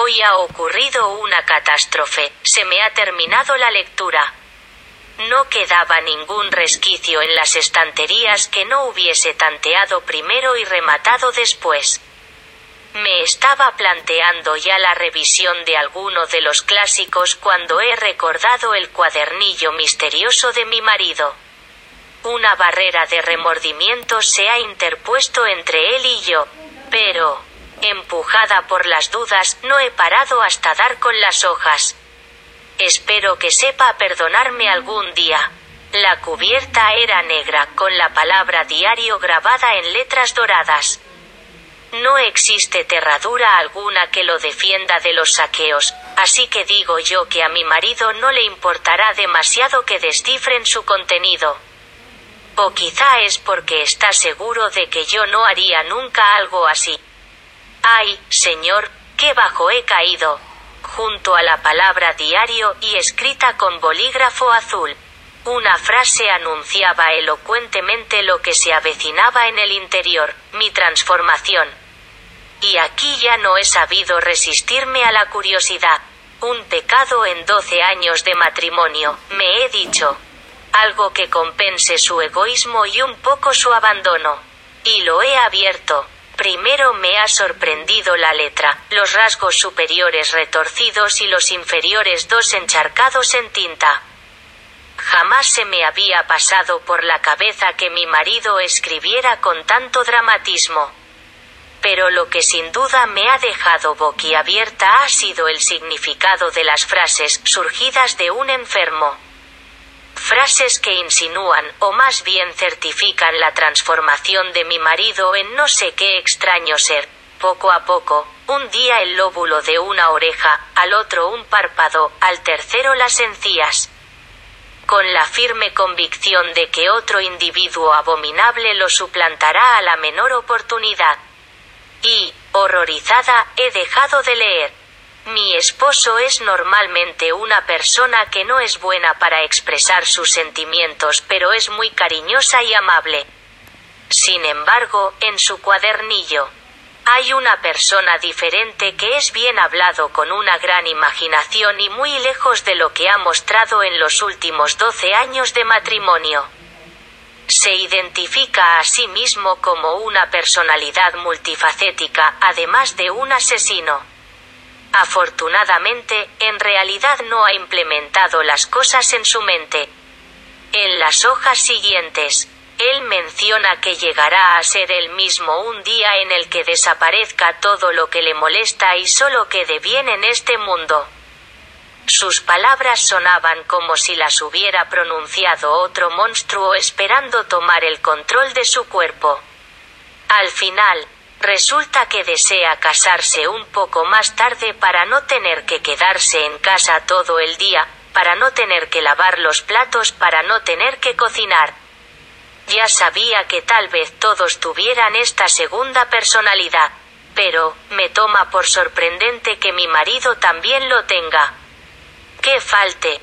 Hoy ha ocurrido una catástrofe, se me ha terminado la lectura. No quedaba ningún resquicio en las estanterías que no hubiese tanteado primero y rematado después. Me estaba planteando ya la revisión de alguno de los clásicos cuando he recordado el cuadernillo misterioso de mi marido. Una barrera de remordimiento se ha interpuesto entre él y yo, pero, empujada por las dudas, no he parado hasta dar con las hojas. Espero que sepa perdonarme algún día. La cubierta era negra, con la palabra diario grabada en letras doradas. No existe terradura alguna que lo defienda de los saqueos, así que digo yo que a mi marido no le importará demasiado que descifren su contenido. O quizá es porque está seguro de que yo no haría nunca algo así. Ay, señor, qué bajo he caído. Junto a la palabra diario y escrita con bolígrafo azul. Una frase anunciaba elocuentemente lo que se avecinaba en el interior, mi transformación. Y aquí ya no he sabido resistirme a la curiosidad. Un pecado en doce años de matrimonio, me he dicho. Algo que compense su egoísmo y un poco su abandono. Y lo he abierto. Primero me ha sorprendido la letra, los rasgos superiores retorcidos y los inferiores dos encharcados en tinta. Jamás se me había pasado por la cabeza que mi marido escribiera con tanto dramatismo. Pero lo que sin duda me ha dejado boquiabierta ha sido el significado de las frases surgidas de un enfermo. Frases que insinúan, o más bien certifican la transformación de mi marido en no sé qué extraño ser. Poco a poco, un día el lóbulo de una oreja, al otro un párpado, al tercero las encías con la firme convicción de que otro individuo abominable lo suplantará a la menor oportunidad. Y, horrorizada, he dejado de leer. Mi esposo es normalmente una persona que no es buena para expresar sus sentimientos, pero es muy cariñosa y amable. Sin embargo, en su cuadernillo, hay una persona diferente que es bien hablado con una gran imaginación y muy lejos de lo que ha mostrado en los últimos doce años de matrimonio. Se identifica a sí mismo como una personalidad multifacética, además de un asesino. Afortunadamente, en realidad no ha implementado las cosas en su mente. En las hojas siguientes, él menciona que llegará a ser él mismo un día en el que desaparezca todo lo que le molesta y solo quede bien en este mundo. Sus palabras sonaban como si las hubiera pronunciado otro monstruo esperando tomar el control de su cuerpo. Al final, resulta que desea casarse un poco más tarde para no tener que quedarse en casa todo el día, para no tener que lavar los platos, para no tener que cocinar. Ya sabía que tal vez todos tuvieran esta segunda personalidad, pero, me toma por sorprendente que mi marido también lo tenga. Que falte,